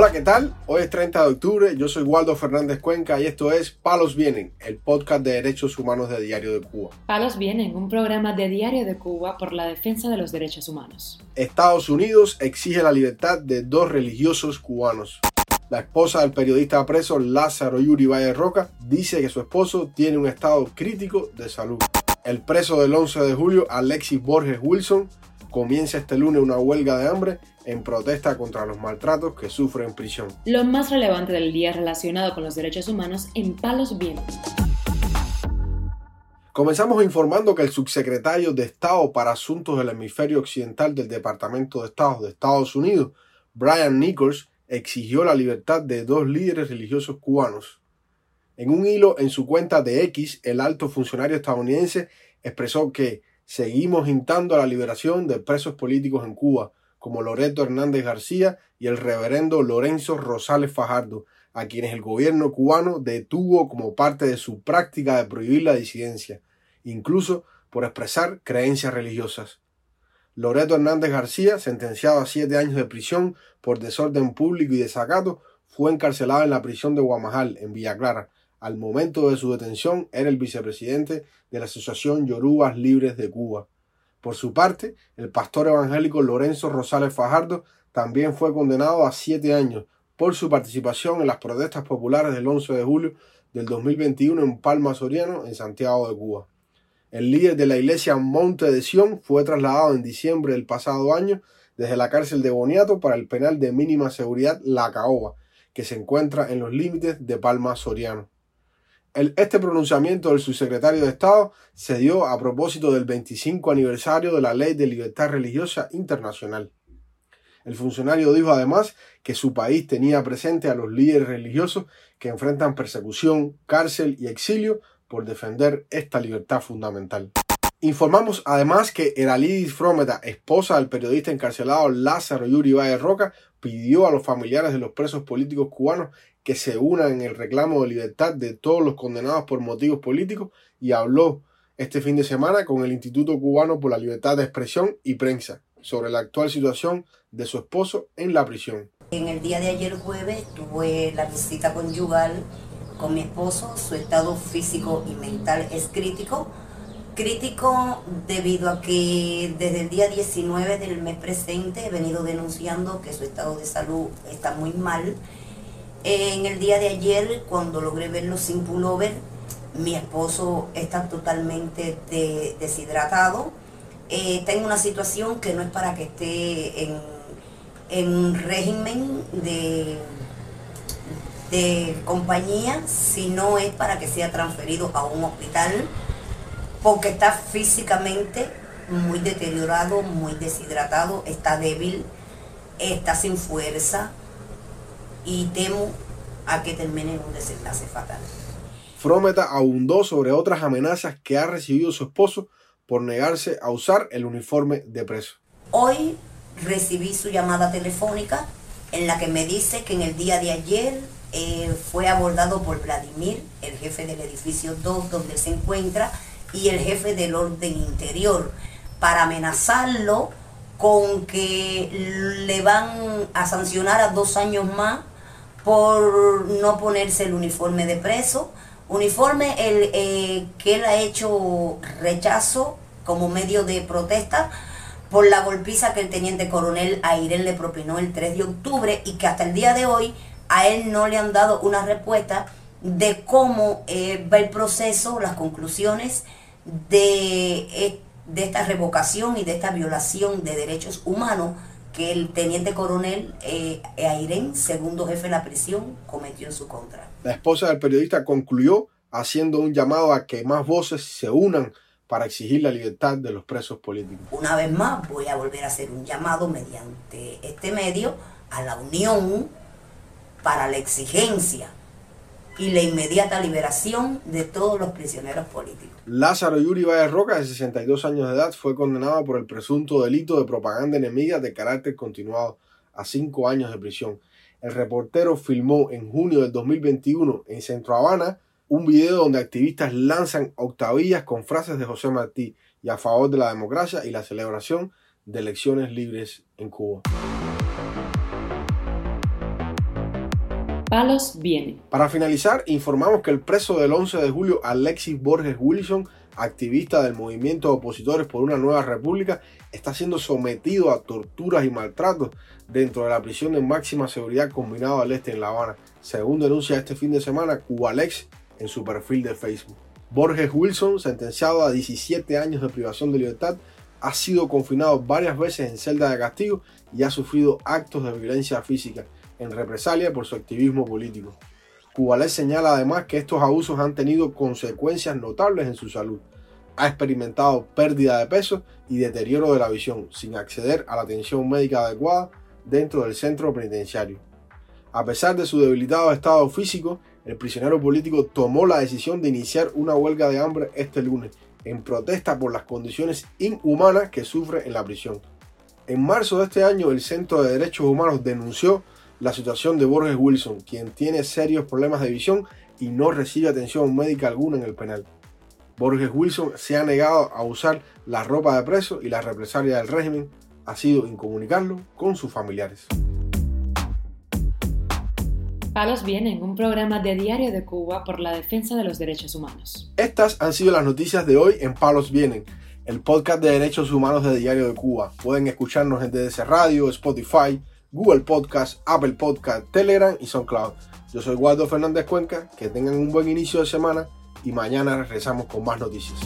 Hola, ¿qué tal? Hoy es 30 de octubre, yo soy Waldo Fernández Cuenca y esto es Palos Vienen, el podcast de derechos humanos de Diario de Cuba. Palos Vienen, un programa de Diario de Cuba por la defensa de los derechos humanos. Estados Unidos exige la libertad de dos religiosos cubanos. La esposa del periodista preso Lázaro Yuri Valle Roca dice que su esposo tiene un estado crítico de salud. El preso del 11 de julio, Alexis Borges Wilson, comienza este lunes una huelga de hambre en protesta contra los maltratos que sufre en prisión. Lo más relevante del día relacionado con los derechos humanos en Palos Vientos. Comenzamos informando que el subsecretario de Estado para Asuntos del Hemisferio Occidental del Departamento de Estado de Estados Unidos, Brian Nichols, exigió la libertad de dos líderes religiosos cubanos. En un hilo en su cuenta de X, el alto funcionario estadounidense expresó que seguimos instando a la liberación de presos políticos en Cuba, como Loreto Hernández García y el reverendo Lorenzo Rosales Fajardo, a quienes el gobierno cubano detuvo como parte de su práctica de prohibir la disidencia, incluso por expresar creencias religiosas. Loreto Hernández García, sentenciado a siete años de prisión por desorden público y desacato, fue encarcelado en la prisión de Guamajal, en Villa Clara. Al momento de su detención era el vicepresidente de la Asociación Yorubas Libres de Cuba. Por su parte, el pastor evangélico Lorenzo Rosales Fajardo también fue condenado a siete años por su participación en las protestas populares del 11 de julio del 2021 en Palma Soriano, en Santiago de Cuba. El líder de la iglesia Monte de Sion fue trasladado en diciembre del pasado año desde la cárcel de Boniato para el penal de mínima seguridad La Caoba, que se encuentra en los límites de Palma Soriano este pronunciamiento del subsecretario de Estado se dio a propósito del 25 aniversario de la Ley de Libertad Religiosa Internacional. El funcionario dijo además que su país tenía presente a los líderes religiosos que enfrentan persecución, cárcel y exilio por defender esta libertad fundamental. Informamos además que Eralidis Frometa, esposa del periodista encarcelado Lázaro Yuri Valle Roca, pidió a los familiares de los presos políticos cubanos que se unan en el reclamo de libertad de todos los condenados por motivos políticos y habló este fin de semana con el Instituto Cubano por la Libertad de Expresión y Prensa sobre la actual situación de su esposo en la prisión. En el día de ayer jueves tuve la visita conyugal con mi esposo, su estado físico y mental es crítico Crítico debido a que desde el día 19 del mes presente he venido denunciando que su estado de salud está muy mal. En el día de ayer, cuando logré verlo sin pullover, mi esposo está totalmente deshidratado. Eh, está en una situación que no es para que esté en, en régimen de compañía, sino es para que sea transferido a un hospital porque está físicamente muy deteriorado, muy deshidratado, está débil, está sin fuerza y temo a que termine en un desenlace fatal. Frometa abundó sobre otras amenazas que ha recibido su esposo por negarse a usar el uniforme de preso. Hoy recibí su llamada telefónica en la que me dice que en el día de ayer eh, fue abordado por Vladimir, el jefe del edificio 2 donde se encuentra, y el jefe del orden interior para amenazarlo con que le van a sancionar a dos años más por no ponerse el uniforme de preso. Uniforme el, eh, que él ha hecho rechazo como medio de protesta por la golpiza que el teniente coronel Airel le propinó el 3 de octubre y que hasta el día de hoy a él no le han dado una respuesta de cómo eh, va el proceso, las conclusiones de, de, esta revocación y de esta violación de derechos humanos que el teniente coronel eh, segundo jefe de la prisión, cometió en su contra. La esposa del periodista concluyó haciendo un llamado a que más voces se unan para exigir la libertad de los presos políticos. Una vez más voy a volver a hacer un llamado mediante este medio a la unión para la exigencia y la inmediata liberación de todos los prisioneros políticos. Lázaro Yuri Valle Roca, de 62 años de edad, fue condenado por el presunto delito de propaganda enemiga de carácter continuado a cinco años de prisión. El reportero filmó en junio del 2021 en Centro Habana un video donde activistas lanzan octavillas con frases de José Martí y a favor de la democracia y la celebración de elecciones libres en Cuba. Palos. Para finalizar, informamos que el preso del 11 de julio, Alexis Borges Wilson, activista del movimiento de opositores por una nueva república, está siendo sometido a torturas y maltratos dentro de la prisión de máxima seguridad combinado al este en La Habana, según denuncia este fin de semana Cubalex en su perfil de Facebook. Borges Wilson, sentenciado a 17 años de privación de libertad, ha sido confinado varias veces en celda de castigo y ha sufrido actos de violencia física en represalia por su activismo político. Cubalex señala además que estos abusos han tenido consecuencias notables en su salud. Ha experimentado pérdida de peso y deterioro de la visión, sin acceder a la atención médica adecuada dentro del centro penitenciario. A pesar de su debilitado estado físico, el prisionero político tomó la decisión de iniciar una huelga de hambre este lunes, en protesta por las condiciones inhumanas que sufre en la prisión. En marzo de este año, el Centro de Derechos Humanos denunció la situación de Borges Wilson, quien tiene serios problemas de visión y no recibe atención médica alguna en el penal. Borges Wilson se ha negado a usar la ropa de preso y la represalia del régimen ha sido incomunicarlo con sus familiares. Palos Vienen, un programa de Diario de Cuba por la defensa de los derechos humanos. Estas han sido las noticias de hoy en Palos Vienen, el podcast de derechos humanos de Diario de Cuba. Pueden escucharnos en DDC Radio, Spotify, Google Podcast, Apple Podcast, Telegram y SoundCloud. Yo soy Waldo Fernández Cuenca, que tengan un buen inicio de semana y mañana regresamos con más noticias.